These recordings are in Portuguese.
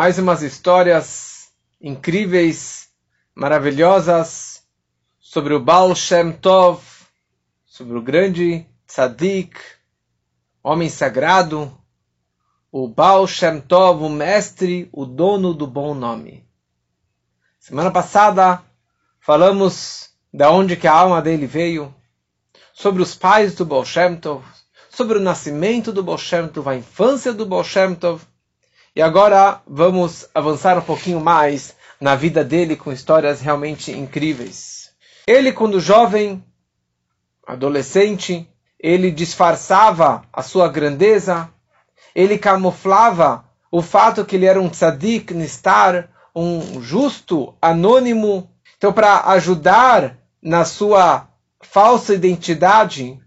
mais umas histórias incríveis, maravilhosas sobre o Baal Shem Tov, sobre o grande tzadik, homem sagrado, o Baal Shem Tov, o mestre, o dono do bom nome. Semana passada falamos da onde que a alma dele veio, sobre os pais do Baal Shem Tov, sobre o nascimento do Baal Shem Tov, a infância do Baal Shem Tov, e agora vamos avançar um pouquinho mais na vida dele com histórias realmente incríveis. Ele, quando jovem, adolescente, ele disfarçava a sua grandeza, ele camuflava o fato que ele era um tzadik, nistar, um justo, anônimo. Então, para ajudar na sua falsa identidade,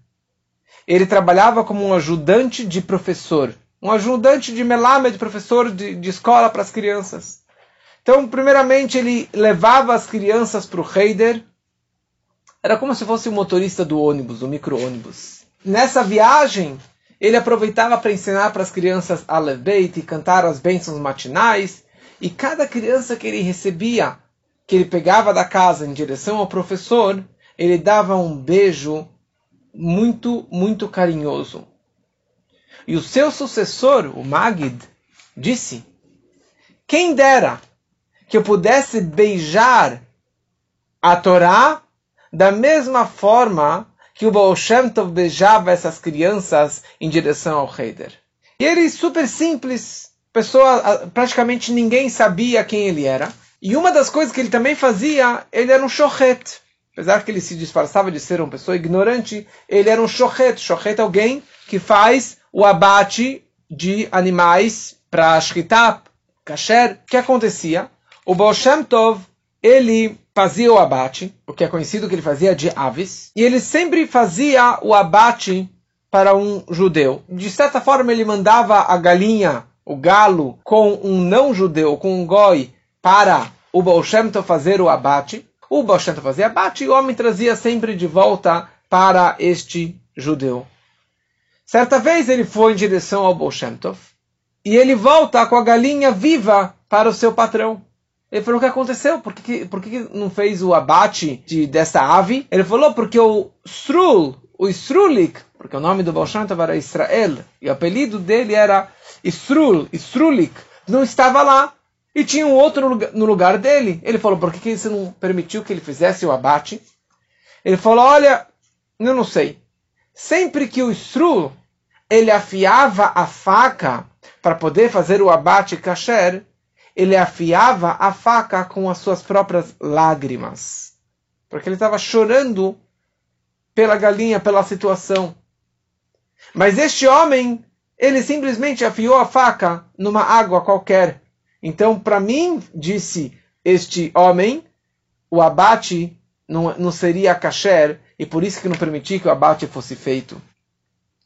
ele trabalhava como um ajudante de professor um ajudante de Melamed, professor de, de escola para as crianças. Então, primeiramente, ele levava as crianças para o Heider. Era como se fosse o motorista do ônibus, do micro-ônibus. Nessa viagem, ele aproveitava para ensinar para as crianças a Leveit e cantar as bênçãos matinais. E cada criança que ele recebia, que ele pegava da casa em direção ao professor, ele dava um beijo muito, muito carinhoso. E o seu sucessor, o Magid, disse: Quem dera que eu pudesse beijar a Torá da mesma forma que o Baal Tov beijava essas crianças em direção ao Heider. E ele, super simples, pessoa, praticamente ninguém sabia quem ele era. E uma das coisas que ele também fazia, ele era um shochet. Apesar que ele se disfarçava de ser uma pessoa ignorante, ele era um shochet. Shochet é alguém que faz o abate de animais para shkita, kasher. O que acontecia? O Baal Shem Tov, ele fazia o abate, o que é conhecido que ele fazia de aves, e ele sempre fazia o abate para um judeu. De certa forma, ele mandava a galinha, o galo, com um não-judeu, com um goi, para o Baal Shem Tov fazer o abate. O Baal Shem Tov fazia abate e o homem trazia sempre de volta para este judeu. Certa vez ele foi em direção ao Bolshemtov e ele volta com a galinha viva para o seu patrão. Ele falou: O que aconteceu? Por que, por que não fez o abate de, dessa ave? Ele falou: Porque o Strul, o Strulik, porque o nome do Bolshemtov era Israel e o apelido dele era Strul, Strulik, não estava lá. E tinha um outro no lugar dele. Ele falou: Por que, que você não permitiu que ele fizesse o abate? Ele falou: Olha, eu não sei. Sempre que o Strul ele afiava a faca para poder fazer o abate kasher, ele afiava a faca com as suas próprias lágrimas. Porque ele estava chorando pela galinha, pela situação. Mas este homem, ele simplesmente afiou a faca numa água qualquer. Então, para mim, disse este homem, o abate não, não seria kasher, e por isso que não permiti que o abate fosse feito.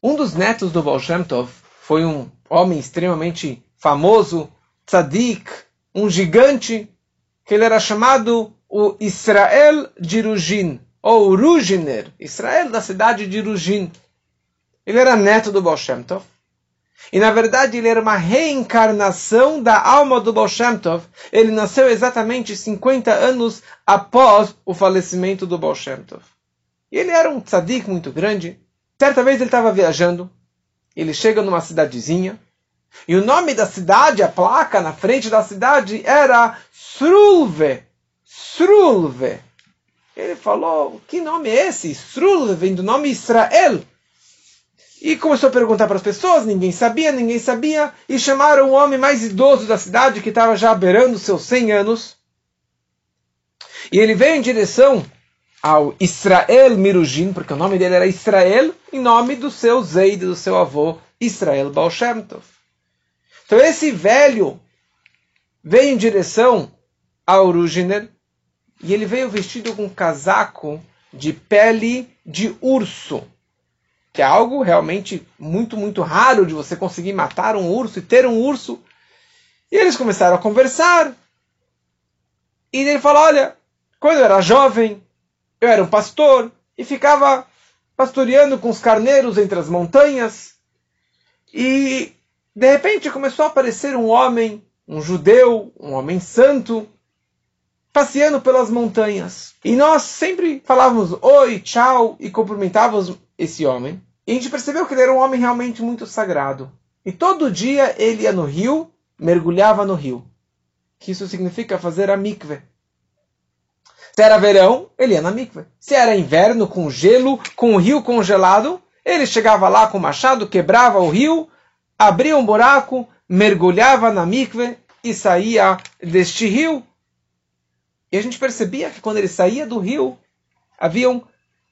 Um dos netos do Baal Shem Tov foi um homem extremamente famoso, tzadik, um gigante, que ele era chamado o Israel de Rujin, ou Rujiner, Israel da cidade de Rujin. Ele era neto do Baal Shem Tov. E na verdade ele era uma reencarnação da alma do Baal Shem Tov. Ele nasceu exatamente 50 anos após o falecimento do Baal Shem Tov. E ele era um tzadik muito grande. Certa vez ele estava viajando, ele chega numa cidadezinha, e o nome da cidade, a placa na frente da cidade era Srulve. Srulve. Ele falou, que nome é esse? Srulve vem do nome Israel. E começou a perguntar para as pessoas, ninguém sabia, ninguém sabia, e chamaram o homem mais idoso da cidade, que estava já beirando seus 100 anos. E ele veio em direção ao Israel Mirujin, porque o nome dele era Israel, em nome do seu Zeid, do seu avô, Israel Baal Shem Tov. Então esse velho veio em direção ao Rujiner, e ele veio vestido com um casaco de pele de urso, que é algo realmente muito, muito raro de você conseguir matar um urso e ter um urso. E eles começaram a conversar. E ele falou: Olha, quando eu era jovem, eu era um pastor e ficava pastoreando com os carneiros entre as montanhas. E de repente começou a aparecer um homem um judeu, um homem santo, passeando pelas montanhas. E nós sempre falávamos oi, tchau e cumprimentávamos esse homem. E a gente percebeu que ele era um homem realmente muito sagrado. E todo dia ele ia no rio, mergulhava no rio. Que isso significa fazer a mikve. Se era verão, ele ia na mikve. Se era inverno, com gelo, com o rio congelado, ele chegava lá com o machado, quebrava o rio, abria um buraco, mergulhava na mikve e saía deste rio. E a gente percebia que quando ele saía do rio, haviam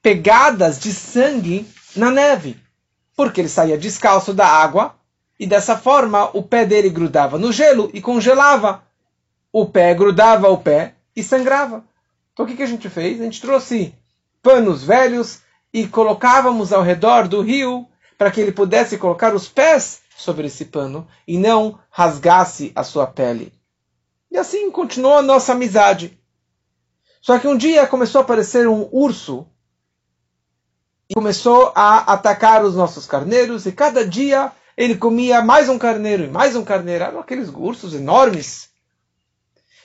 pegadas de sangue na neve. Porque ele saía descalço da água e dessa forma o pé dele grudava no gelo e congelava. O pé grudava ao pé e sangrava. Então o que, que a gente fez? A gente trouxe panos velhos e colocávamos ao redor do rio para que ele pudesse colocar os pés sobre esse pano e não rasgasse a sua pele. E assim continuou a nossa amizade. Só que um dia começou a aparecer um urso e começou a atacar os nossos carneiros e cada dia ele comia mais um carneiro e mais um carneiro. Eram aqueles ursos enormes.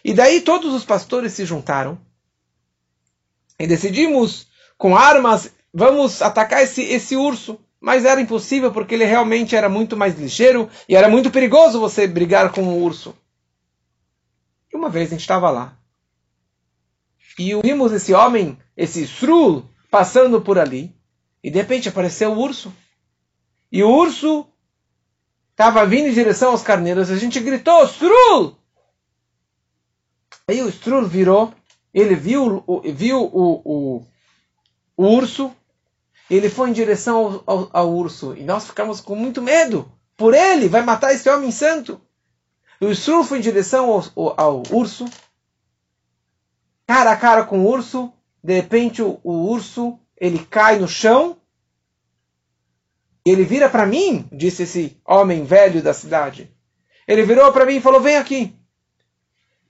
E daí todos os pastores se juntaram e decidimos, com armas, vamos atacar esse, esse urso. Mas era impossível porque ele realmente era muito mais ligeiro e era muito perigoso você brigar com o urso. E uma vez a gente estava lá. E vimos esse homem, esse Srul, passando por ali. E de repente apareceu o urso. E o urso estava vindo em direção aos carneiros. A gente gritou, Srul! Aí o Srul virou ele viu, viu o, o, o urso, ele foi em direção ao, ao, ao, urso, e nós ficamos com muito medo. Por ele, vai matar esse homem santo. O urso foi em direção ao, ao, urso, cara a cara com o urso, de repente o, o urso, ele cai no chão, ele vira para mim, disse esse homem velho da cidade. Ele virou para mim e falou: Vem aqui.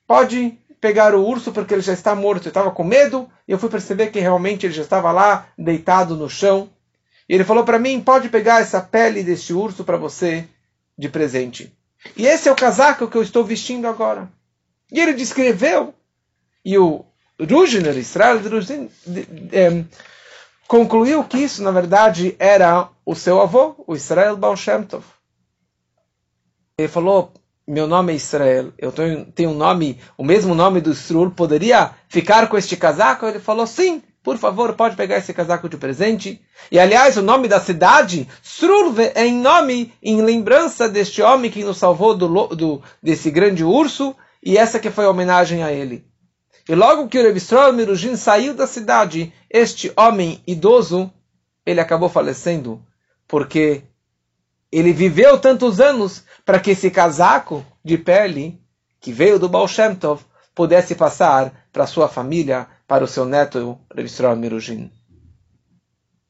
Pode pegar o urso porque ele já está morto. Eu estava com medo e eu fui perceber que realmente ele já estava lá, deitado no chão. E ele falou para mim: pode pegar essa pele deste urso para você de presente. E esse é o casaco que eu estou vestindo agora. E ele descreveu. E o Rujner, Israel Rujner, é, concluiu que isso, na verdade, era o seu avô, o Israel Baal Shem Tov. Ele falou, meu nome é Israel, eu tenho um nome, o mesmo nome do Srul, poderia ficar com este casaco? Ele falou, sim, por favor, pode pegar esse casaco de presente. E aliás, o nome da cidade, Srul, é em nome, em lembrança deste homem que nos salvou do, do, desse grande urso, e essa que foi a homenagem a ele. E logo que o Rebistrol Mirujin saiu da cidade, este homem idoso, ele acabou falecendo, porque ele viveu tantos anos para que esse casaco de pele que veio do Baal Shem Tov pudesse passar para sua família, para o seu neto Rev Mirujin.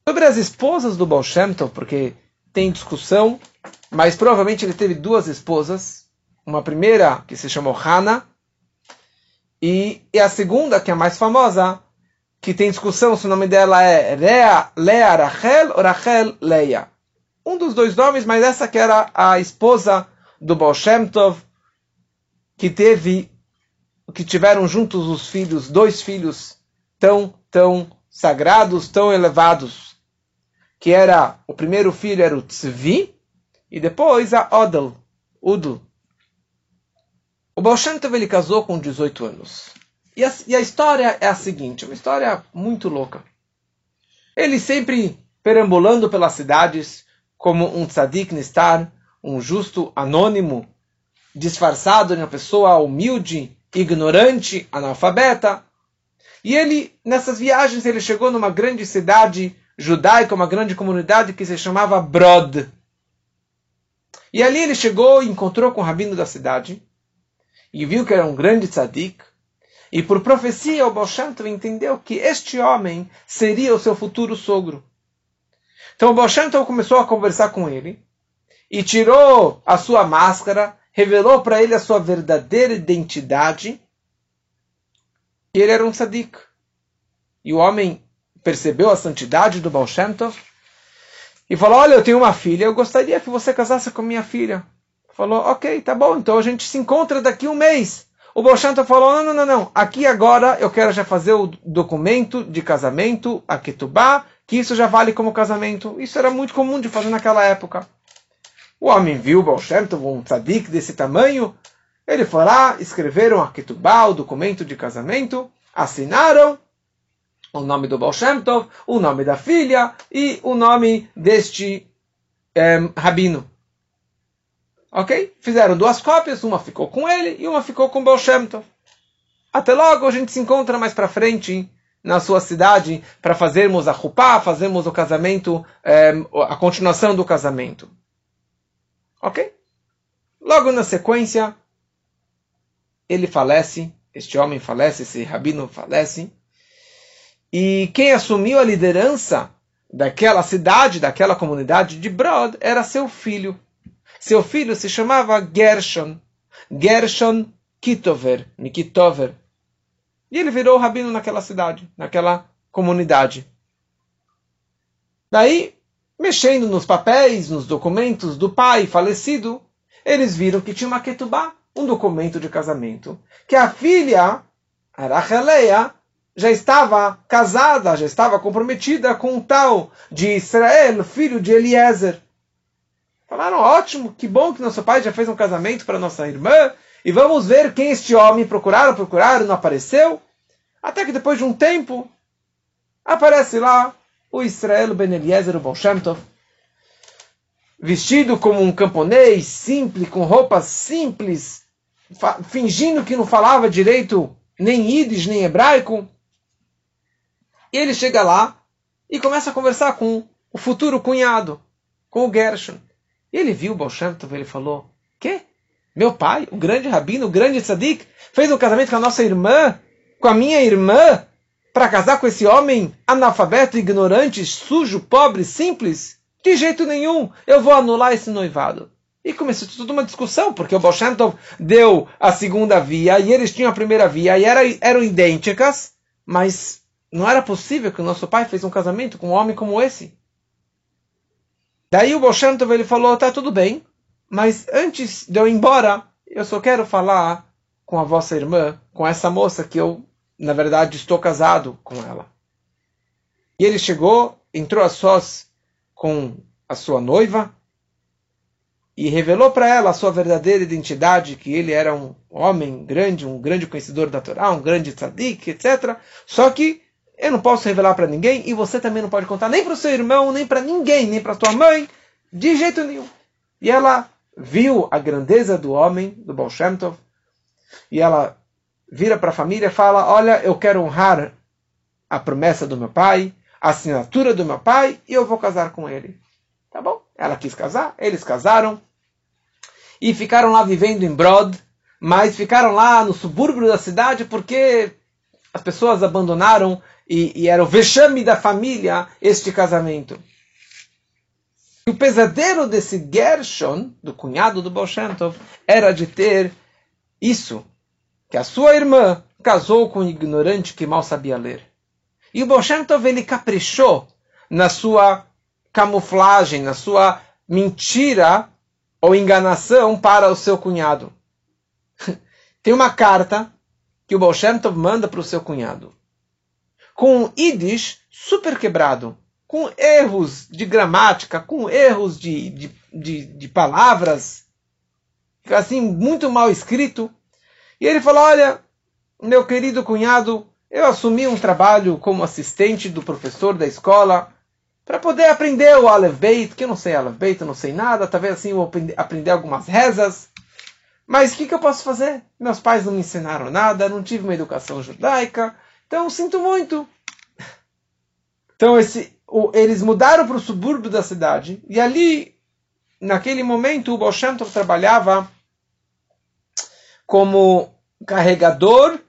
Sobre as esposas do Baal Shem Tov, porque tem discussão, mas provavelmente ele teve duas esposas. Uma primeira que se chamou Hana e, e a segunda, que é a mais famosa, que tem discussão se o nome dela é Lea, Lea Rachel ou Rachel Leia um dos dois nomes, mas essa que era a esposa do Baal Shem Tov, que teve, que tiveram juntos os filhos, dois filhos tão, tão sagrados, tão elevados, que era, o primeiro filho era o Tzvi, e depois a Odel, Udl. O Baal Shem Tov ele casou com 18 anos. E a, e a história é a seguinte, uma história muito louca. Ele sempre perambulando pelas cidades, como um tzadik nistar, um justo anônimo, disfarçado de uma pessoa humilde, ignorante, analfabeta. E ele, nessas viagens, ele chegou numa grande cidade judaica, uma grande comunidade que se chamava Brod. E ali ele chegou e encontrou com o rabino da cidade, e viu que era um grande tzadik, e por profecia o Baal entendeu que este homem seria o seu futuro sogro. Então o Baal começou a conversar com ele e tirou a sua máscara, revelou para ele a sua verdadeira identidade. E ele era um tzadik. E o homem percebeu a santidade do Baal e falou: Olha, eu tenho uma filha, eu gostaria que você casasse com minha filha. falou, ok, tá bom, então a gente se encontra daqui um mês. O Bolshanta falou, não, não, não, não, aqui agora eu quero já fazer o documento de casamento, a ketubá, que isso já vale como casamento. Isso era muito comum de fazer naquela época. O homem viu Baal um tzadik desse tamanho, ele foi lá, escreveram a ketubá, o documento de casamento, assinaram o nome do Baal o nome da filha e o nome deste é, rabino. Ok? Fizeram duas cópias, uma ficou com ele e uma ficou com o Baal Até logo, a gente se encontra mais para frente na sua cidade para fazermos a rupá, fazermos o casamento, é, a continuação do casamento. Ok? Logo na sequência, ele falece, este homem falece, esse rabino falece, e quem assumiu a liderança daquela cidade, daquela comunidade de Brod, era seu filho. Seu filho se chamava Gershon. Gershon Kitover, Nikitover. E ele virou rabino naquela cidade, naquela comunidade. Daí, mexendo nos papéis, nos documentos do pai falecido, eles viram que tinha uma ketubá, um documento de casamento, que a filha, Aracheleia, já estava casada, já estava comprometida com um tal de Israel, filho de Eliezer. Falaram, ótimo, que bom que nosso pai já fez um casamento para nossa irmã, e vamos ver quem este homem. Procuraram, procuraram, não apareceu. Até que depois de um tempo, aparece lá o Israel Ben Eliezer, vestido como um camponês, simples, com roupas simples, fingindo que não falava direito nem ídis, nem hebraico. E ele chega lá e começa a conversar com o futuro cunhado, com o Gershon. E ele viu o Baal Shem Tov, ele falou, que? Meu pai, o grande rabino, o grande tzadik, fez um casamento com a nossa irmã, com a minha irmã, para casar com esse homem analfabeto, ignorante, sujo, pobre, simples? De jeito nenhum, eu vou anular esse noivado. E começou toda uma discussão, porque o Baal Shem Tov deu a segunda via e eles tinham a primeira via e era, eram idênticas, mas não era possível que o nosso pai fez um casamento com um homem como esse. Daí o Bolshantov ele falou, tá tudo bem, mas antes de eu ir embora, eu só quero falar com a vossa irmã, com essa moça que eu, na verdade, estou casado com ela. E ele chegou, entrou a sós com a sua noiva e revelou para ela a sua verdadeira identidade, que ele era um homem grande, um grande conhecedor da Torá, um grande tzadik, etc. Só que eu não posso revelar para ninguém e você também não pode contar nem para o seu irmão, nem para ninguém, nem para tua mãe, de jeito nenhum. E ela viu a grandeza do homem, do Baal Shem Tov, e ela vira para a família e fala: Olha, eu quero honrar a promessa do meu pai, a assinatura do meu pai, e eu vou casar com ele. Tá bom? Ela quis casar, eles casaram e ficaram lá vivendo em Brod, mas ficaram lá no subúrbio da cidade porque as pessoas abandonaram e, e era o vexame da família este casamento. O pesadelo desse Gershon, do cunhado do Baal era de ter isso, que a sua irmã casou com um ignorante que mal sabia ler. E o Baal ele caprichou na sua camuflagem, na sua mentira ou enganação para o seu cunhado. Tem uma carta que o Baal manda para o seu cunhado com um Yiddish super quebrado, com erros de gramática, com erros de, de, de, de palavras, assim, muito mal escrito. E ele falou: Olha, meu querido cunhado, eu assumi um trabalho como assistente do professor da escola para poder aprender o Aleph Beit, que eu não sei Aleph Beit, eu não sei nada, talvez assim eu aprender, algumas rezas. Mas o que, que eu posso fazer? Meus pais não me ensinaram nada, não tive uma educação judaica, então, sinto muito. Então, esse, eles mudaram para o subúrbio da cidade e ali, naquele momento, o Baal trabalhava como carregador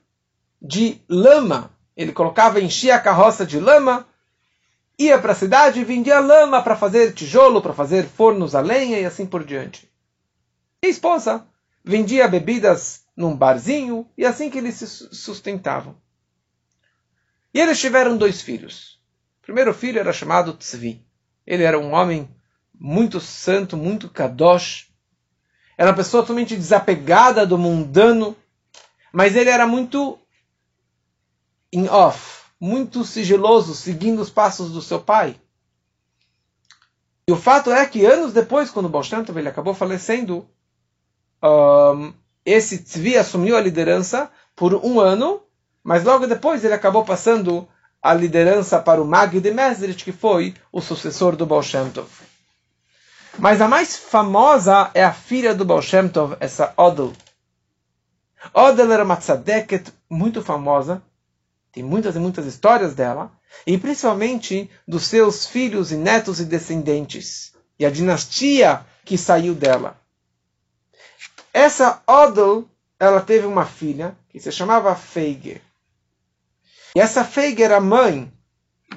de lama. Ele colocava, enchia a carroça de lama, ia para a cidade e vendia lama para fazer tijolo, para fazer fornos a lenha e assim por diante. E a esposa vendia bebidas num barzinho e assim que eles se sustentavam. E eles tiveram dois filhos. Primeiro filho era chamado Tzvi. Ele era um homem muito santo, muito kadosh. era uma pessoa totalmente desapegada do mundano, mas ele era muito in off, muito sigiloso, seguindo os passos do seu pai. E o fato é que anos depois, quando Baal Shem ele acabou falecendo, um, esse Tzvi assumiu a liderança por um ano, mas logo depois ele acabou passando a liderança para o Mag de Mesrit, que foi o sucessor do Baal Shem Tov. Mas a mais famosa é a filha do Baal Shem Tov, essa Odel. Odel era uma tzadeket muito famosa, tem muitas e muitas histórias dela, e principalmente dos seus filhos e netos e descendentes, e a dinastia que saiu dela. Essa Odel, ela teve uma filha que se chamava Feige. E essa Feige era mãe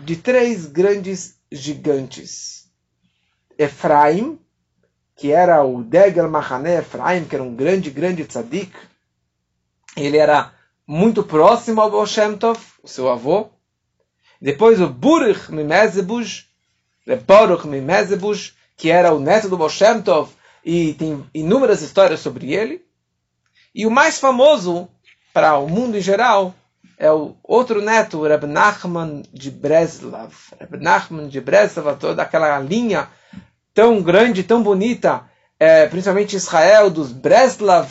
de três grandes gigantes. Efraim, que era o Degel Mahané Efraim, que era um grande, grande tzadik. Ele era muito próximo ao Baal Shem Tov, o seu avô. Depois o Burich Mimezebush, Baruch Mimezebush, que era o neto do Baal Shem Tov, e tem inúmeras histórias sobre ele. E o mais famoso para o mundo em geral é o outro neto, Reb Nachman de Breslav. Reb Nachman de Breslav, toda aquela linha tão grande, tão bonita, é, principalmente Israel, dos Breslav,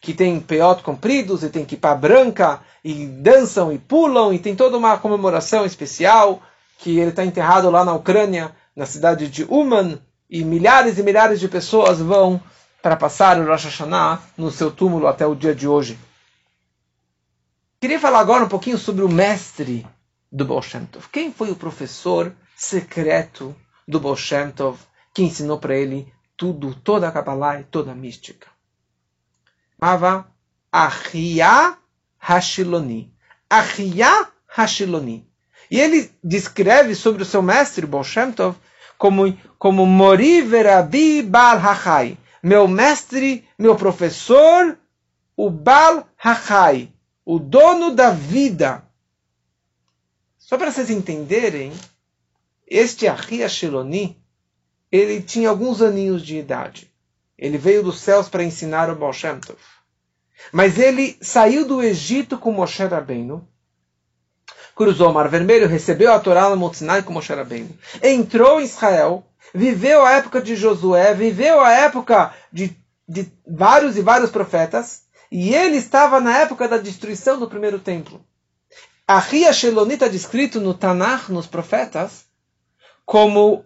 que tem peot compridos e tem kippah branca, e dançam e pulam, e tem toda uma comemoração especial, que ele está enterrado lá na Ucrânia, na cidade de Uman, e milhares e milhares de pessoas vão para passar o Rosh Hashanah no seu túmulo até o dia de hoje. Queria falar agora um pouquinho sobre o mestre do Baal Shem Tov. Quem foi o professor secreto do Baal Shem Tov que ensinou para ele tudo, toda a Kabbalah e toda a mística. Chamava Ahia Hashiloni. Ahia Hashiloni. E ele descreve sobre o seu mestre, Baal Shem Tov, como, como Mori Verabi Bal Hachai. Meu mestre, meu professor, o Bal Hachai, o dono da vida. Só para vocês entenderem, este Ahia Shiloni ele tinha alguns aninhos de idade. Ele veio dos céus para ensinar o Baal Shem Tov. Mas ele saiu do Egito com Moshe Rabbeinu, cruzou o Mar Vermelho, recebeu a Torá no Monte Sinai com Moshe Rabbeinu, entrou em Israel, viveu a época de Josué, viveu a época de, de vários e vários profetas, e ele estava na época da destruição do primeiro templo. A Ria Shelonita está descrito no Tanakh, nos profetas, como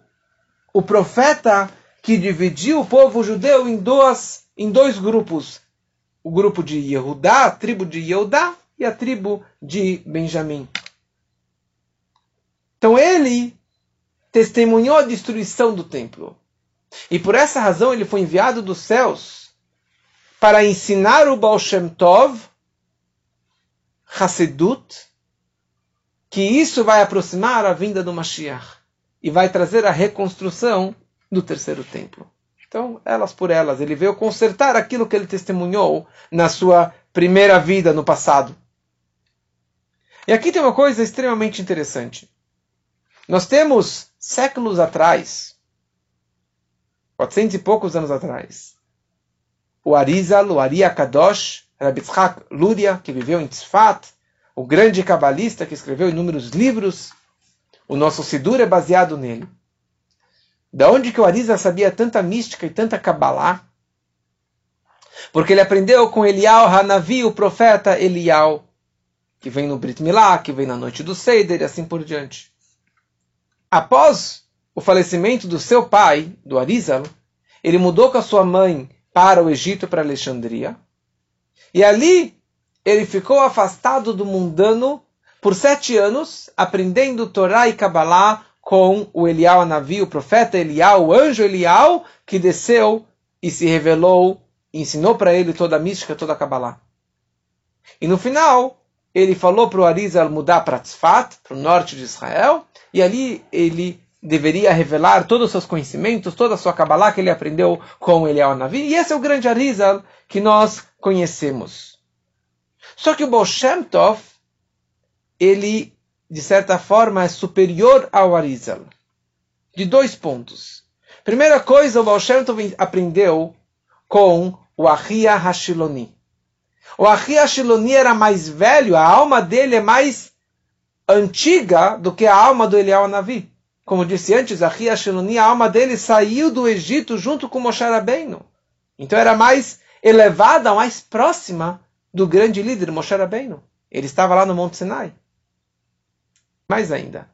o profeta que dividiu o povo judeu em, duas, em dois grupos. O grupo de Yehudá, a tribo de Yehudá, e a tribo de Benjamim. Então ele testemunhou a destruição do templo. E por essa razão ele foi enviado dos céus para ensinar o Baal Shem Tov, Hassedut, que isso vai aproximar a vinda do Mashiach e vai trazer a reconstrução do terceiro templo. Então, elas por elas, ele veio consertar aquilo que ele testemunhou na sua primeira vida no passado. E aqui tem uma coisa extremamente interessante. Nós temos séculos atrás, 400 e poucos anos atrás, o Arizal, o Ari Kadosh, Rabbi Tzchak Luria, que viveu em Tzfat, o grande cabalista que escreveu inúmeros livros, o nosso Sidur é baseado nele. Da onde que o Arisa sabia tanta mística e tanta Kabbalah? Porque ele aprendeu com Elial Hanavi, o profeta Elial, que vem no Brit Milá, que vem na noite do Seider e assim por diante. Após o falecimento do seu pai, do Arizal, ele mudou com a sua mãe para o Egito, para Alexandria. E ali ele ficou afastado do mundano por sete anos, aprendendo Torá e Kabbalah com o Elial Anavi, o profeta Elial, o anjo Elial, que desceu e se revelou, ensinou para ele toda a mística, toda a Kabbalah. E no final, ele falou para o Arizal mudar para Tzfat, para o norte de Israel, e ali ele deveria revelar todos os seus conhecimentos, toda a sua Kabbalah que ele aprendeu com Elial Navi. E esse é o grande Arizal que nós conhecemos. Só que o Baal Shem Tov, ele, de certa forma, é superior ao Arizal. De dois pontos. Primeira coisa, o Baal Shem Tov aprendeu com o Ahia Hashiloni. O Ahia Hashiloni era mais velho, a alma dele é mais antiga do que a alma do Eliel Navi. Como disse antes, Ahia Hashiloni, a alma dele saiu do Egito junto com Moshe Rabbeinu. Então era mais elevada, mais próxima do grande líder Moshe Rabbeinu. Ele estava lá no Monte Sinai. Mais ainda,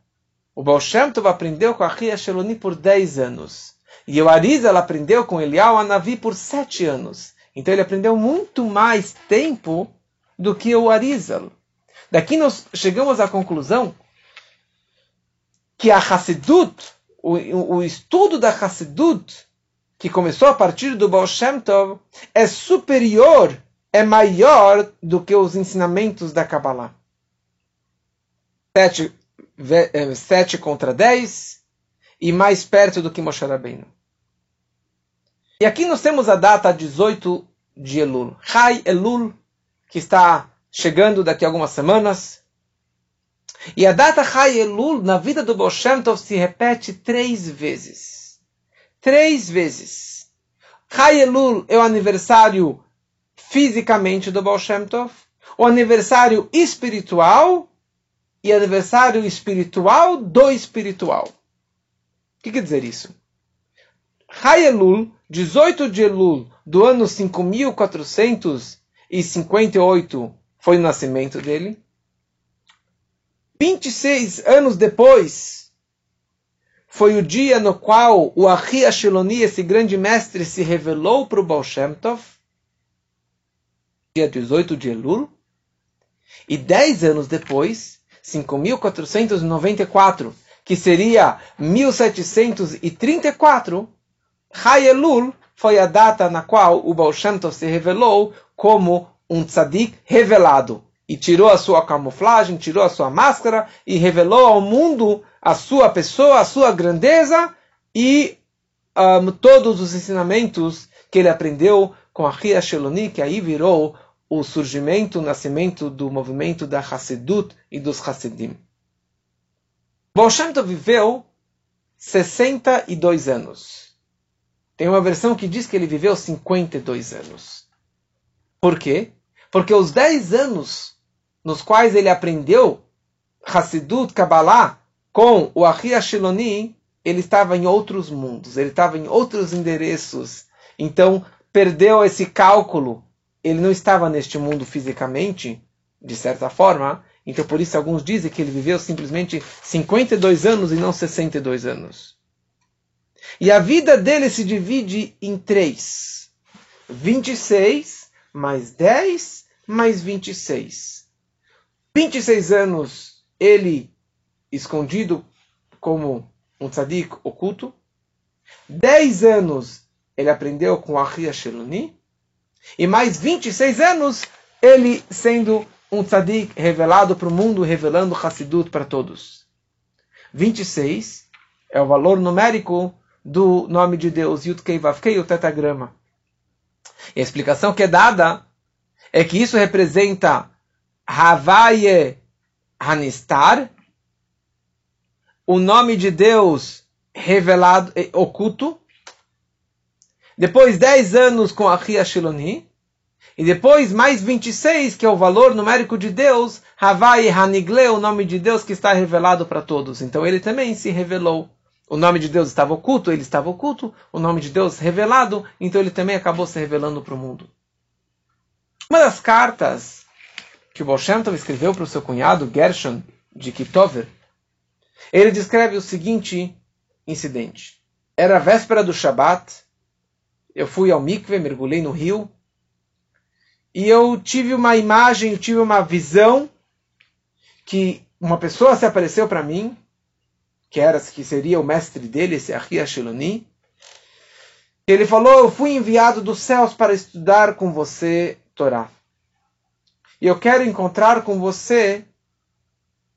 o Baal Shem Tov aprendeu com a Ria Sheloni por 10 anos. E o Arizal aprendeu com Elial Anavi por 7 anos. Então ele aprendeu muito mais tempo do que o Arizal. Daqui nós chegamos à conclusão que a Hassidut, o, o estudo da Hassidut, que começou a partir do Baal Shem Tov, é superior, é maior do que os ensinamentos da Kabbalah. 7, 7 eh, contra 10 e mais perto do que Moshe Rabbeinu. E aqui nós temos a data 18 de Elul. Chai Elul, que está chegando daqui a algumas semanas. E a data Chai Elul, na vida do Baal Tov, se repete três vezes. Três vezes. Chai Elul é o aniversário fisicamente do Baal Tov, o aniversário espiritual e aniversário espiritual do espiritual. O que quer dizer isso? Hayelul, 18 de Elul do ano 5458, foi o nascimento dele. 26 anos depois, foi o dia no qual o Ahi Ashiloni, esse grande mestre, se revelou para o Baal Shem Tov. Dia 18 de Elul. E 10 anos depois, 5.494, que seria 1734, Hayelul foi a data na qual o Baal Shem Tov se revelou como um tzadik revelado. E tirou a sua camuflagem, tirou a sua máscara e revelou ao mundo a sua pessoa, a sua grandeza e um, todos os ensinamentos que ele aprendeu com a Ria Sheloni, que aí virou o surgimento, o nascimento do movimento da Hassedut e dos Hassidim. Baal Shem Tov viveu 62 anos. Tem uma versão que diz que ele viveu 52 anos. Por quê? Porque os 10 anos nos quais ele aprendeu Hassidut, Kabbalah, com o Ahi Ashiloni, ele estava em outros mundos, ele estava em outros endereços. Então, perdeu esse cálculo ele não estava neste mundo fisicamente, de certa forma, então por isso alguns dizem que ele viveu simplesmente 52 anos e não 62 anos. E a vida dele se divide em três: 26 mais 10 mais 26. 26 anos ele escondido como um tzadik oculto. 10 anos ele aprendeu com Ahia Sheloni. E mais 26 anos ele sendo um tzadik revelado para o mundo, revelando Hassidut para todos. 26 é o valor numérico do nome de Deus, Yudkei Vavkei, o tetagrama. E a explicação que é dada é que isso representa Havaye Hanistar, o nome de Deus revelado, oculto, depois 10 anos com a Ria Shiloni, e depois mais 26, que é o valor numérico de Deus, Havai Hanigle, o nome de Deus que está revelado para todos. Então ele também se revelou. O nome de Deus estava oculto, ele estava oculto, o nome de Deus revelado, então ele também acabou se revelando para o mundo. Uma das cartas que o Baal escreveu para o seu cunhado Gershon de Kitover, ele descreve o seguinte incidente. Era a véspera do Shabat, eu fui ao mikve, mergulhei no rio, e eu tive uma imagem, eu tive uma visão que uma pessoa se apareceu para mim, que era que seria o mestre dele, esse Ahia Shiloni. Ele falou: Eu fui enviado dos céus para estudar com você Torá. E eu quero encontrar com você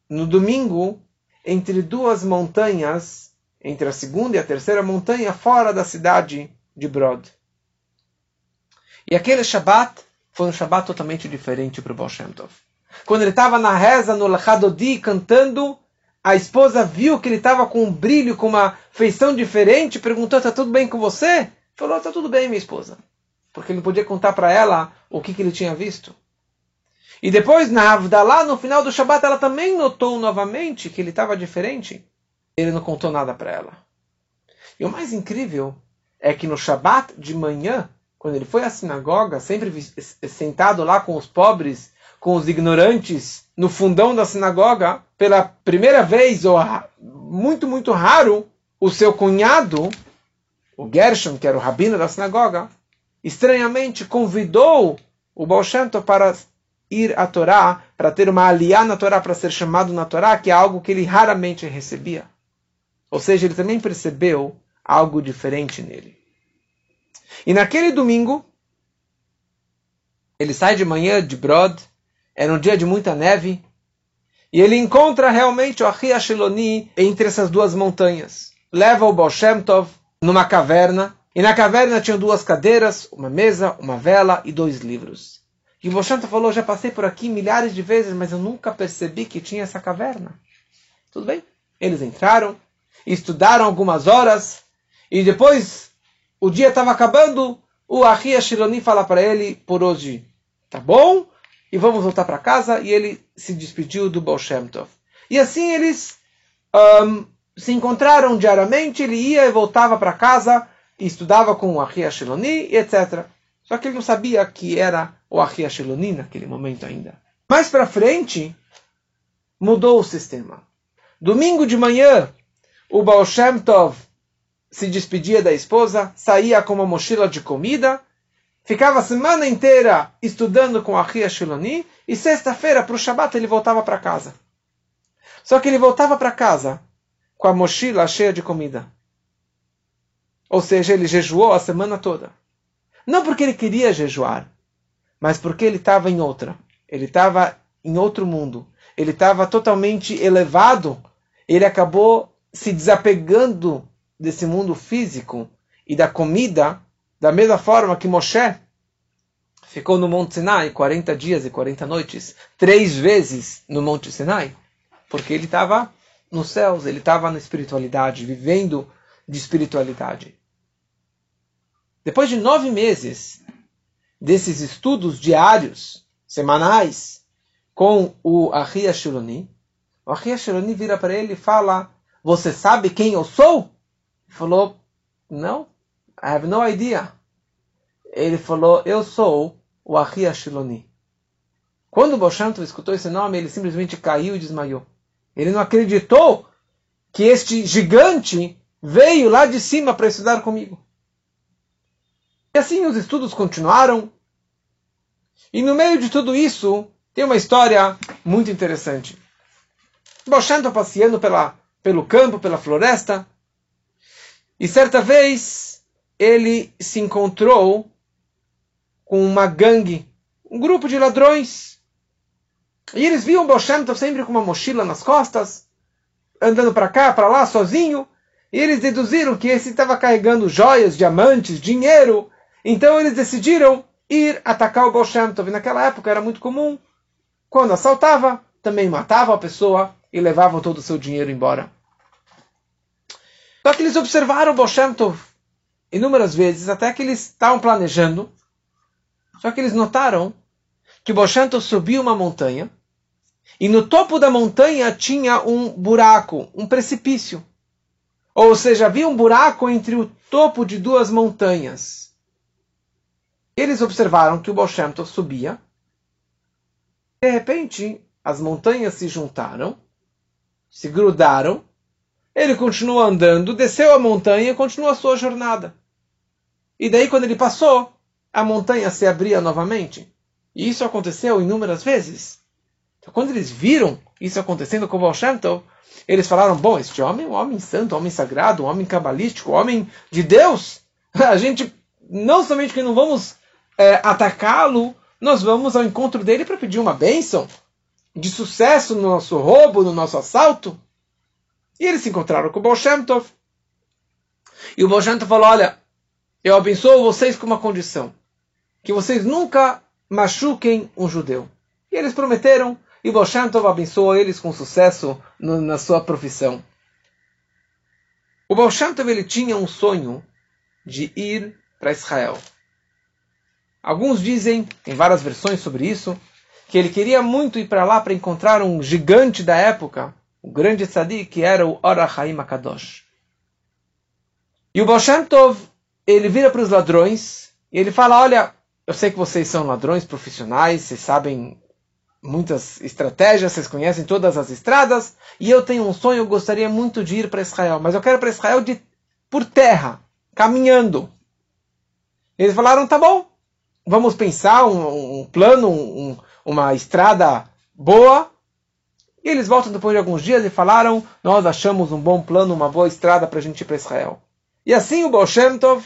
no domingo entre duas montanhas, entre a segunda e a terceira montanha, fora da cidade de Brod. E aquele Shabat foi um Shabat totalmente diferente para o Baal Shem Tov. Quando ele estava na reza, no Lachadodi, cantando, a esposa viu que ele estava com um brilho, com uma feição diferente, perguntou, está tudo bem com você? Falou, está tudo bem, minha esposa. porque ele não podia contar para ela o que, que ele tinha visto. E depois, na Avdalá, no final do Shabat, ela também notou novamente que ele estava diferente. Ele não contou nada para ela. E o mais incrível é que no Shabat de manhã, quando ele foi à sinagoga, sempre sentado lá com os pobres, com os ignorantes, no fundão da sinagoga, pela primeira vez, ou muito, muito raro, o seu cunhado, o Gershon, que era o rabino da sinagoga, estranhamente convidou o Baal para ir à Torá, para ter uma aliá na Torá, para ser chamado na Torá, que é algo que ele raramente recebia. Ou seja, ele também percebeu algo diferente nele. E naquele domingo, ele sai de manhã de Brod, era um dia de muita neve, e ele encontra realmente o Ahi Ashiloni entre essas duas montanhas. Leva o Baal Shem Tov numa caverna, e na caverna tinham duas cadeiras, uma mesa, uma vela e dois livros. E o Tov falou, já passei por aqui milhares de vezes, mas eu nunca percebi que tinha essa caverna. Tudo bem? Eles entraram, estudaram algumas horas, e depois o dia estava acabando, o Ahi Ashiloni fala para ele, por hoje, tá bom? e vamos voltar para casa. E ele se despediu do Baal Shem Tov. E assim eles um, se encontraram diariamente. Ele ia e voltava para casa e estudava com o Ahi Shiloni, etc. Só que ele não sabia que era o Ahi Shiloni naquele momento ainda. Mais para frente, mudou o sistema. Domingo de manhã, o Baal Shem Tov se despedia da esposa, saía com uma mochila de comida ficava a semana inteira estudando com a Ria Shiloni, e sexta-feira, para o Shabat, ele voltava para casa. Só que ele voltava para casa com a mochila cheia de comida. Ou seja, ele jejuou a semana toda. Não porque ele queria jejuar, mas porque ele estava em outra. Ele estava em outro mundo. Ele estava totalmente elevado. Ele acabou se desapegando desse mundo físico e da comida da mesma forma que Moshe ficou no Monte Sinai 40 dias e 40 noites, três vezes no Monte Sinai, porque ele estava nos céus, ele estava na espiritualidade, vivendo de espiritualidade. Depois de nove meses desses estudos diários, semanais, com o Ahia Shironi, o Ahia Shironi vira para ele e fala: Você sabe quem eu sou? Ele falou: Não. I have no idea. Ele falou, eu sou o Ahi Ashiloni. Quando Boshanto escutou esse nome, ele simplesmente caiu e desmaiou. Ele não acreditou que este gigante veio lá de cima para estudar comigo. E assim os estudos continuaram. E no meio de tudo isso, tem uma história muito interessante. Boshanto passeando pela, pelo campo, pela floresta. E certa vez, ele se encontrou com uma gangue, um grupo de ladrões. E eles viam Baal sempre com uma mochila nas costas, andando para cá, para lá, sozinho. E eles deduziram que esse estava carregando joias, diamantes, dinheiro. Então eles decidiram ir atacar o Baal naquela época era muito comum. Quando assaltava, também matava a pessoa e levava todo o seu dinheiro embora. Só que eles observaram o Baal inúmeras vezes, até que eles estavam planejando. Só que eles notaram que Boshanto subiu uma montanha e no topo da montanha tinha um buraco, um precipício. Ou seja, havia um buraco entre o topo de duas montanhas. Eles observaram que o Boshanto subia. De repente, as montanhas se juntaram, se grudaram. Ele continuou andando, desceu a montanha e continuou a sua jornada. E daí, quando ele passou, a montanha se abria novamente. E isso aconteceu inúmeras vezes. Então, quando eles viram isso acontecendo com o Baal eles falaram: Bom, este homem é um homem santo, um homem sagrado, um homem cabalístico, um homem de Deus. A gente, não somente que não vamos é, atacá-lo, nós vamos ao encontro dele para pedir uma bênção de sucesso no nosso roubo, no nosso assalto. E eles se encontraram com o Baal E o Baal falou: Olha, eu abençoo vocês com uma condição: que vocês nunca machuquem um judeu. E eles prometeram, e Bolshantov abençoou eles com sucesso no, na sua profissão. O Bolshantov ele tinha um sonho de ir para Israel. Alguns dizem, tem várias versões sobre isso, que ele queria muito ir para lá para encontrar um gigante da época, o grande tzadik, que era o Arahaim Akadosh. E o Baal ele vira para os ladrões e ele fala, olha, eu sei que vocês são ladrões profissionais, vocês sabem muitas estratégias, vocês conhecem todas as estradas, e eu tenho um sonho, eu gostaria muito de ir para Israel, mas eu quero para Israel de, por terra, caminhando. Eles falaram, tá bom, vamos pensar um, um plano, um, uma estrada boa. E eles voltam depois de alguns dias e falaram, nós achamos um bom plano, uma boa estrada para a gente ir para Israel. E assim o Baal Shem Tov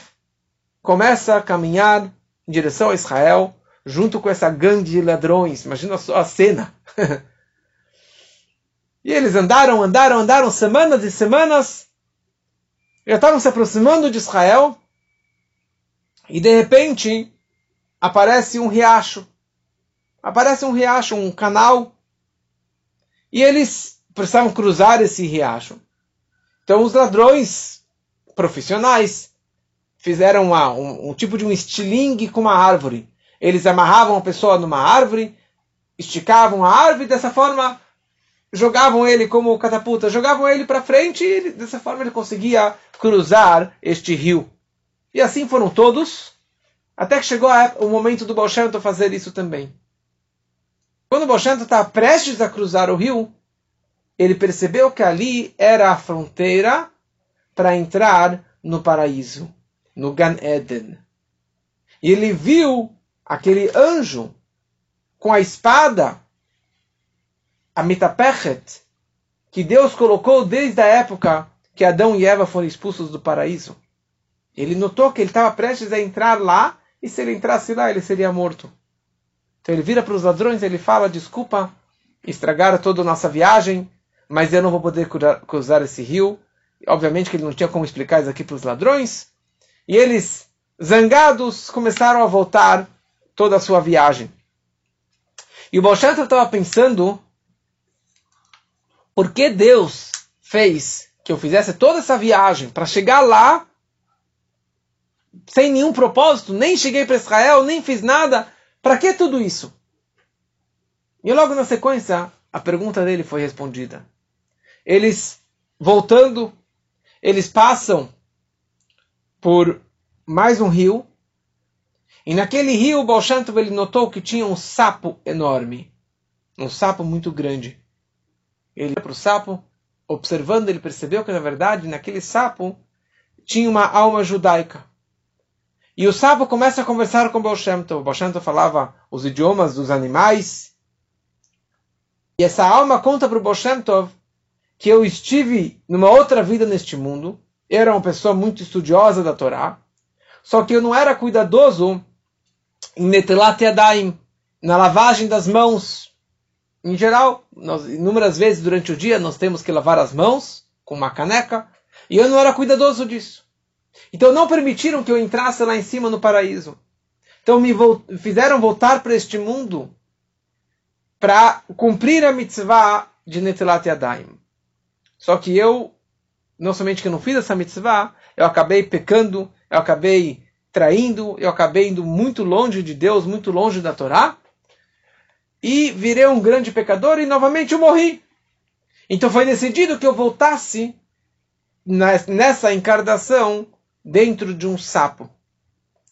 começa a caminhar em direção a Israel, junto com essa gangue de ladrões. Imagina só a cena. e eles andaram, andaram, andaram semanas e semanas. Já estavam se aproximando de Israel. E de repente aparece um riacho. Aparece um riacho, um canal. E eles precisavam cruzar esse riacho. Então os ladrões profissionais fizeram uma, um, um tipo de um estilingue com uma árvore. Eles amarravam a pessoa numa árvore, esticavam a árvore, dessa forma jogavam ele como catapulta, jogavam ele para frente e ele, dessa forma ele conseguia cruzar este rio. E assim foram todos, até que chegou o momento do Baal fazer isso também. Quando o Baal está prestes a cruzar o rio, ele percebeu que ali era a fronteira para entrar no paraíso no Gan Eden. E ele viu aquele anjo com a espada, a Mitapechet, que Deus colocou desde a época que Adão e Eva foram expulsos do paraíso. Ele notou que ele estava prestes a entrar lá, e se ele entrasse lá, ele seria morto. Então ele vira para os ladrões ele fala: Desculpa, estragaram toda a nossa viagem, mas eu não vou poder cruzar esse rio. Obviamente que ele não tinha como explicar isso aqui para os ladrões. E eles, zangados, começaram a voltar toda a sua viagem. E o Bolshanta estava pensando por que Deus fez que eu fizesse toda essa viagem para chegar lá sem nenhum propósito, nem cheguei para Israel, nem fiz nada. Para que tudo isso? E logo na sequência, a pergunta dele foi respondida. Eles, voltando, eles passam por mais um rio. E naquele rio, Baal ele notou que tinha um sapo enorme. Um sapo muito grande. Ele para o sapo, observando, ele percebeu que, na verdade, naquele sapo tinha uma alma judaica. E o sapo começa a conversar com Baal O Baal falava os idiomas dos animais. E essa alma conta para o Baal que eu estive numa outra vida neste mundo era uma pessoa muito estudiosa da Torá, só que eu não era cuidadoso em Netelat Yadayim, na lavagem das mãos. Em geral, nós, inúmeras vezes durante o dia nós temos que lavar as mãos com uma caneca, e eu não era cuidadoso disso. Então não permitiram que eu entrasse lá em cima no paraíso. Então me fizeram voltar para este mundo para cumprir a mitzvah de Netelat Yadayim. Só que eu não somente que eu não fiz essa mitzvah, eu acabei pecando, eu acabei traindo, eu acabei indo muito longe de Deus, muito longe da Torá, e virei um grande pecador e novamente eu morri. Então foi decidido que eu voltasse nessa encarnação dentro de um sapo.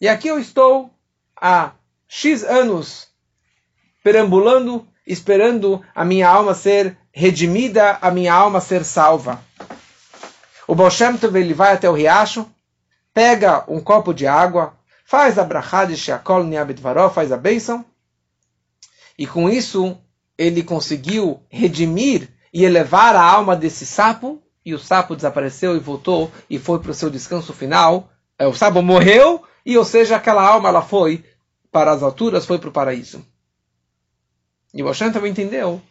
E aqui eu estou há X anos perambulando, esperando a minha alma ser redimida, a minha alma ser salva. O Baal Shem ele vai até o riacho, pega um copo de água, faz a brachá de Sheakol Niabedvaró, faz a bênção, e com isso ele conseguiu redimir e elevar a alma desse sapo, e o sapo desapareceu e voltou e foi para o seu descanso final. É, o sapo morreu, e ou seja, aquela alma ela foi para as alturas, foi para o paraíso. E o Hashem também entendeu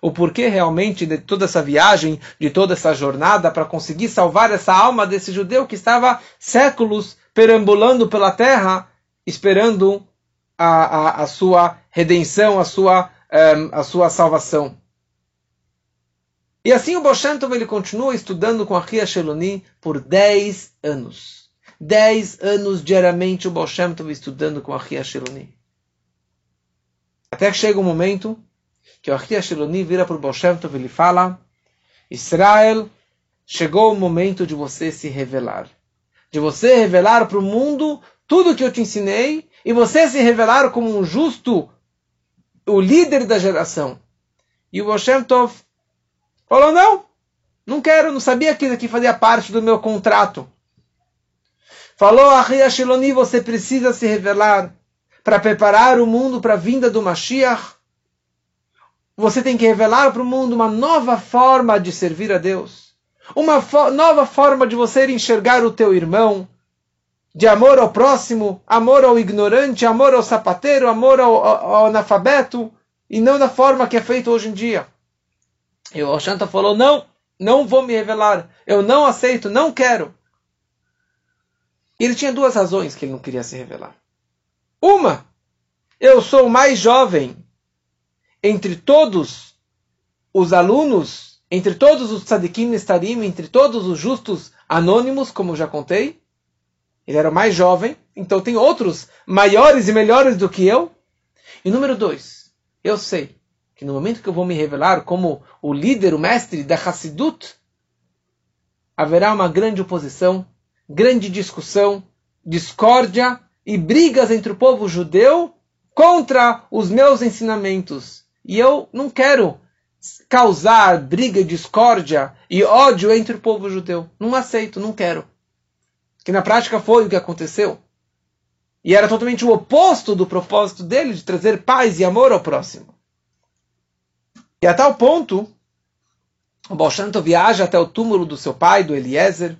o porquê realmente de toda essa viagem, de toda essa jornada para conseguir salvar essa alma desse judeu que estava séculos perambulando pela terra, esperando a, a, a sua redenção, a sua, um, a sua salvação. E assim o Boshentov ele continua estudando com a Ria Sheloni por 10 anos. Dez anos diariamente o estava estudando com a Ria Shiloni. Até que chega um momento que o Ria Shiloni vira para o Shem e ele fala Israel, chegou o momento de você se revelar. De você revelar para o mundo tudo o que eu te ensinei e você se revelar como um justo, o líder da geração. E o Baal Shem Tov falou, não, não quero, não sabia que isso aqui fazia parte do meu contrato. Falou a Ria Shiloni, você precisa se revelar para preparar o mundo para a vinda do Mashiach. Você tem que revelar para o mundo uma nova forma de servir a Deus. Uma fo nova forma de você enxergar o teu irmão. De amor ao próximo, amor ao ignorante, amor ao sapateiro, amor ao, ao, ao analfabeto. E não da forma que é feito hoje em dia. E o Oshanta falou, não, não vou me revelar. Eu não aceito, não quero. Ele tinha duas razões que ele não queria se revelar. Uma, eu sou o mais jovem entre todos os alunos, entre todos os tzadikim nestarim, entre todos os justos anônimos, como já contei. Ele era o mais jovem, então tem outros maiores e melhores do que eu. E número dois, eu sei que no momento que eu vou me revelar como o líder, o mestre da Hassidut, haverá uma grande oposição grande discussão, discórdia e brigas entre o povo judeu contra os meus ensinamentos. E eu não quero causar briga, discórdia e ódio entre o povo judeu. Não aceito, não quero. Que na prática foi o que aconteceu. E era totalmente o oposto do propósito dele de trazer paz e amor ao próximo. E a tal ponto, o Baal viaja até o túmulo do seu pai, do Eliezer,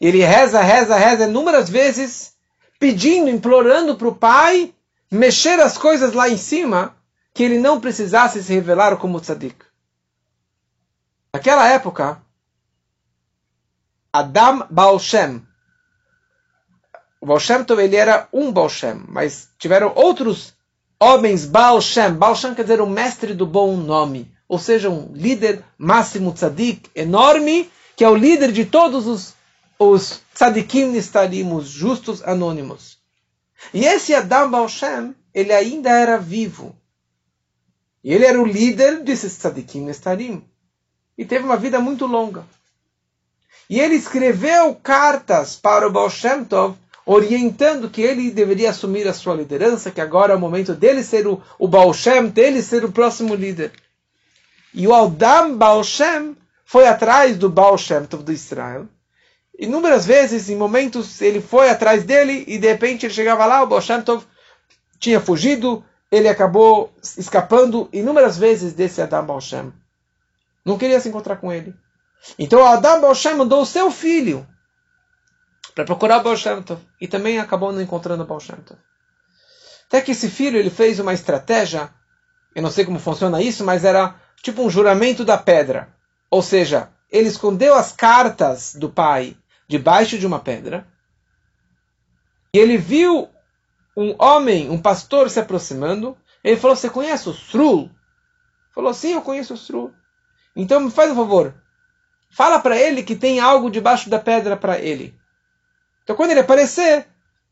ele reza, reza, reza inúmeras vezes, pedindo, implorando para o pai mexer as coisas lá em cima, que ele não precisasse se revelar como tzadik. Naquela época, Adam Baal Shem, o Baal Shem ele era um Baal Shem, mas tiveram outros homens Baal Shem. Baal Shem quer dizer o mestre do bom nome, ou seja, um líder máximo tzadik enorme, que é o líder de todos os os tzadikim nistarim, os justos anônimos. E esse Adam Baal Shem, ele ainda era vivo. E ele era o líder desses tzadikim nistarim. E teve uma vida muito longa. E ele escreveu cartas para o Baal Shem Tov, orientando que ele deveria assumir a sua liderança, que agora é o momento dele ser o, o Baal Shem, dele ser o próximo líder. E o Adam Baal Shem foi atrás do Baal Shem Tov do Israel. Inúmeras vezes, em momentos, ele foi atrás dele e de repente ele chegava lá, o Baal tinha fugido, ele acabou escapando inúmeras vezes desse Adam Baal Não queria se encontrar com ele. Então Adam Baal mandou o seu filho para procurar o Baal e também acabou não encontrando o Baal Até que esse filho ele fez uma estratégia, eu não sei como funciona isso, mas era tipo um juramento da pedra. Ou seja, ele escondeu as cartas do pai debaixo de uma pedra. E ele viu um homem, um pastor se aproximando. Ele falou: Você conhece o Srul? Falou: Sim, eu conheço o Srul. Então me faz um favor. Fala para ele que tem algo debaixo da pedra para ele. Então quando ele aparecer,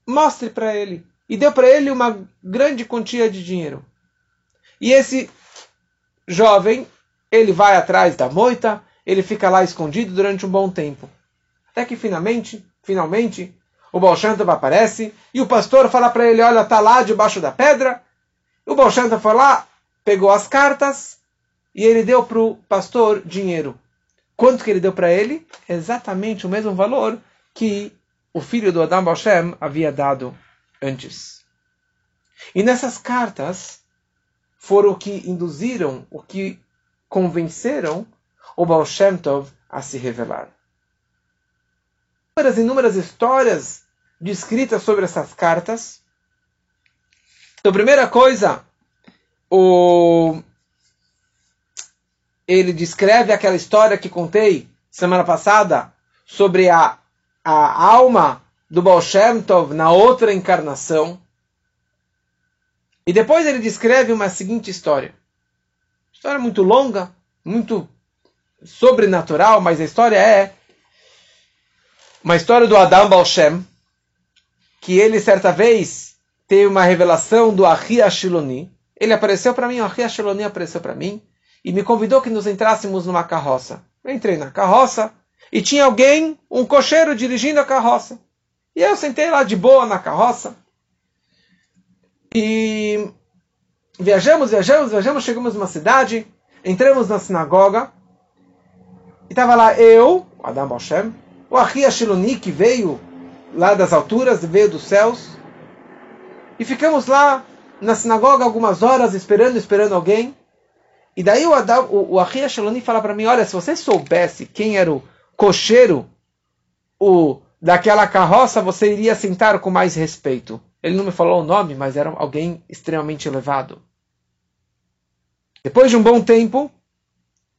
mostre para ele. E deu para ele uma grande quantia de dinheiro. E esse jovem, ele vai atrás da moita, ele fica lá escondido durante um bom tempo. Até que finalmente, finalmente, o Baal aparece e o pastor fala para ele, olha, está lá debaixo da pedra. O Baal foi lá, pegou as cartas e ele deu para o pastor dinheiro. Quanto que ele deu para ele? Exatamente o mesmo valor que o filho do Adam Baal havia dado antes. E nessas cartas foram o que induziram, o que convenceram o Baal Tov a se revelar inúmeras, inúmeras histórias descritas sobre essas cartas. Então, primeira coisa, o... ele descreve aquela história que contei semana passada sobre a, a alma do Baal Shem Tov na outra encarnação. E depois ele descreve uma seguinte história. História muito longa, muito sobrenatural, mas a história é uma história do Adam Baal Shem, que ele certa vez teve uma revelação do Ahi Ashiloni. Ele apareceu para mim, o Ahi Ashiloni apareceu para mim e me convidou que nos entrássemos numa carroça. Eu entrei na carroça e tinha alguém, um cocheiro, dirigindo a carroça. E eu sentei lá de boa na carroça. E viajamos, viajamos, viajamos, chegamos numa cidade, entramos na sinagoga, e estava lá eu, Adam Boshem, o Ahi Ashiloni, que veio lá das alturas, veio dos céus, e ficamos lá na sinagoga algumas horas esperando, esperando alguém. E daí o, Adam, o, o Ahi Ashiloni fala para mim, olha, se você soubesse quem era o cocheiro o, daquela carroça, você iria sentar com mais respeito. Ele não me falou o nome, mas era alguém extremamente elevado. Depois de um bom tempo,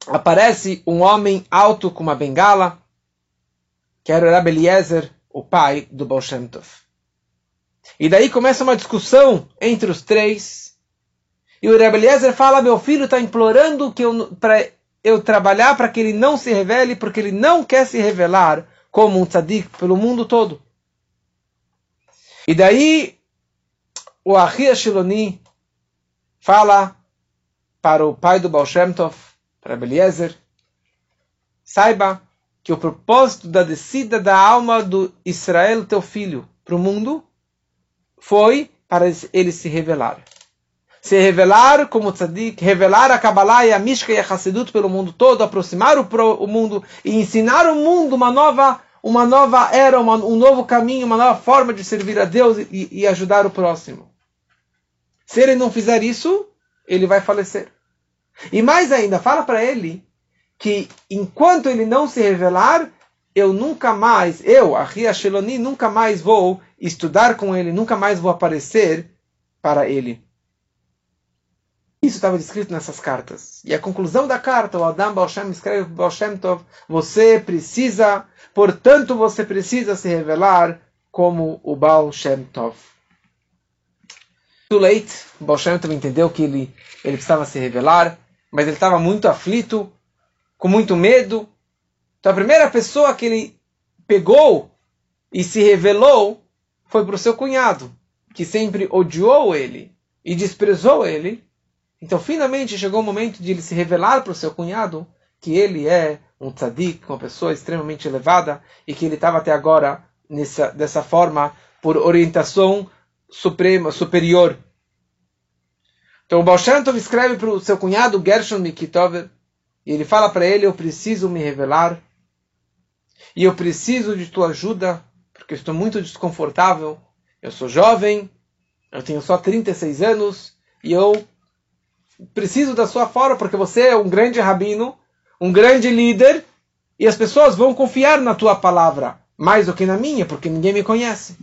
aparece um homem alto com uma bengala, que era o Rabbi Eliezer, o pai do Baal Shem Tov. E daí começa uma discussão entre os três. E o Rabbi Eliezer fala: Meu filho está implorando que eu, para eu trabalhar para que ele não se revele, porque ele não quer se revelar como um tzadik pelo mundo todo. E daí o Ahia Shiloni fala para o pai do Baal Shem Tov, para Beliezer, saiba que o propósito da descida da alma do Israel, teu filho, para o mundo, foi para ele se revelar. Se revelar como tzadik, revelar a Kabbalah e a Mishka e a Hassidut pelo mundo todo, aproximar o, pro, o mundo e ensinar o mundo uma nova uma nova era, uma, um novo caminho, uma nova forma de servir a Deus e, e ajudar o próximo. Se ele não fizer isso, ele vai falecer. E mais ainda, fala para ele que enquanto ele não se revelar, eu nunca mais, eu, a Ria Sheloni, nunca mais vou estudar com ele, nunca mais vou aparecer para ele. Isso estava descrito nessas cartas. E a conclusão da carta, o Adam Baal Shem escreve Baal Shem Tov, você precisa, portanto você precisa se revelar como o Baal Shem Tov. Too late, Baal Shem Tov entendeu que ele, ele precisava se revelar, mas ele estava muito aflito, com muito medo. Então a primeira pessoa que ele pegou e se revelou foi para o seu cunhado, que sempre odiou ele e desprezou ele então, finalmente chegou o momento de ele se revelar para o seu cunhado que ele é um tzadik, uma pessoa extremamente elevada, e que ele estava até agora nessa, dessa forma por orientação suprema, superior. Então o Baal escreve para o seu cunhado Gershon Mikitover, e ele fala para ele, eu preciso me revelar, e eu preciso de tua ajuda, porque estou muito desconfortável, eu sou jovem, eu tenho só 36 anos, e eu preciso da sua forma, porque você é um grande rabino, um grande líder, e as pessoas vão confiar na tua palavra, mais do que na minha, porque ninguém me conhece.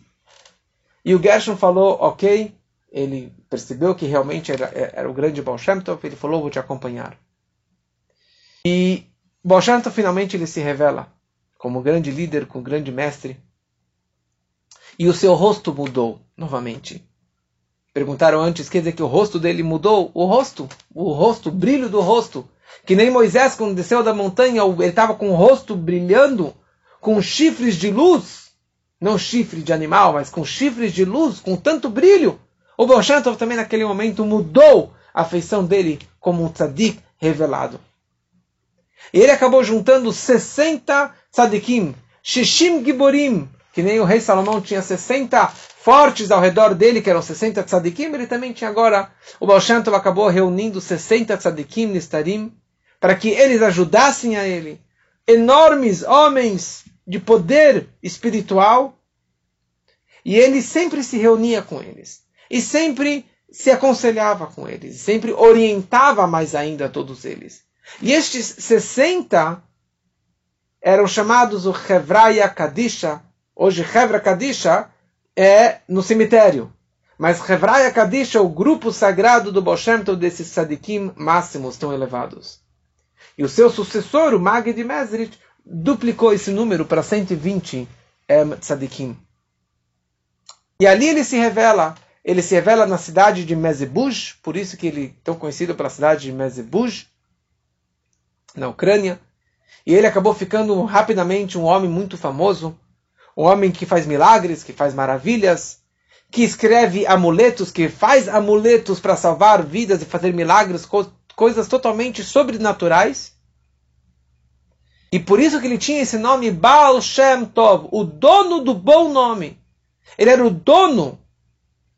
E o Gershon falou, ok, ele percebeu que realmente era, era o grande Baal Shem Tov, ele falou, vou te acompanhar. E Baal Shem Tov, finalmente ele se revela como grande líder, como grande mestre. E o seu rosto mudou novamente. Perguntaram antes, quer dizer que o rosto dele mudou? O rosto, o rosto, o brilho do rosto. Que nem Moisés, quando desceu da montanha, ele estava com o rosto brilhando, com chifres de luz. Não chifre de animal, mas com chifres de luz, com tanto brilho. O Bolshantov também naquele momento mudou a feição dele como um tzadik revelado. E ele acabou juntando 60 tzadikim, Shishim Giborim, que nem o rei Salomão tinha 60 fortes ao redor dele, que eram 60 tzadikim, ele também tinha agora, o Baal Shem Tov acabou reunindo 60 tzadikim nistarim, para que eles ajudassem a ele. Enormes homens de poder espiritual. E ele sempre se reunia com eles. E sempre se aconselhava com eles. Sempre orientava mais ainda todos eles. E estes 60 eram chamados o Hevraya Kadisha. Hoje, Hevra Kadisha é no cemitério. Mas Hevraya Kadisha é o grupo sagrado do Boshem desses sadikim máximos tão elevados. E o seu sucessor, o Mezrit, duplicou esse número para 120 é, tzadikim. E ali ele se revela. Ele se revela na cidade de Mezebuj, por isso que ele é tão conhecido pela cidade de Mezebuj, na Ucrânia. E ele acabou ficando rapidamente um homem muito famoso, o homem que faz milagres, que faz maravilhas, que escreve amuletos, que faz amuletos para salvar vidas e fazer milagres, co coisas totalmente sobrenaturais. E por isso que ele tinha esse nome Baal Shem Tov, o dono do bom nome. Ele era o dono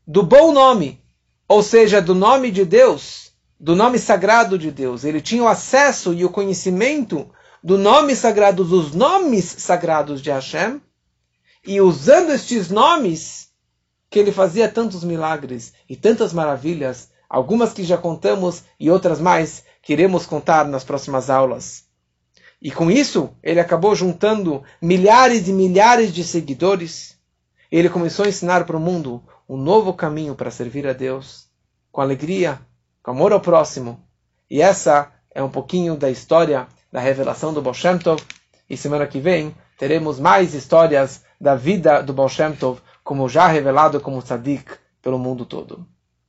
do bom nome, ou seja, do nome de Deus, do nome sagrado de Deus. Ele tinha o acesso e o conhecimento do nome sagrado, dos nomes sagrados de Hashem, e usando estes nomes, que ele fazia tantos milagres e tantas maravilhas, algumas que já contamos e outras mais que iremos contar nas próximas aulas. E com isso, ele acabou juntando milhares e milhares de seguidores. Ele começou a ensinar para o mundo um novo caminho para servir a Deus, com alegria, com amor ao próximo. E essa é um pouquinho da história da revelação do Baal Shem Tov. E semana que vem teremos mais histórias da vida do Baal Shem Tov, como já revelado como tzadik pelo mundo todo.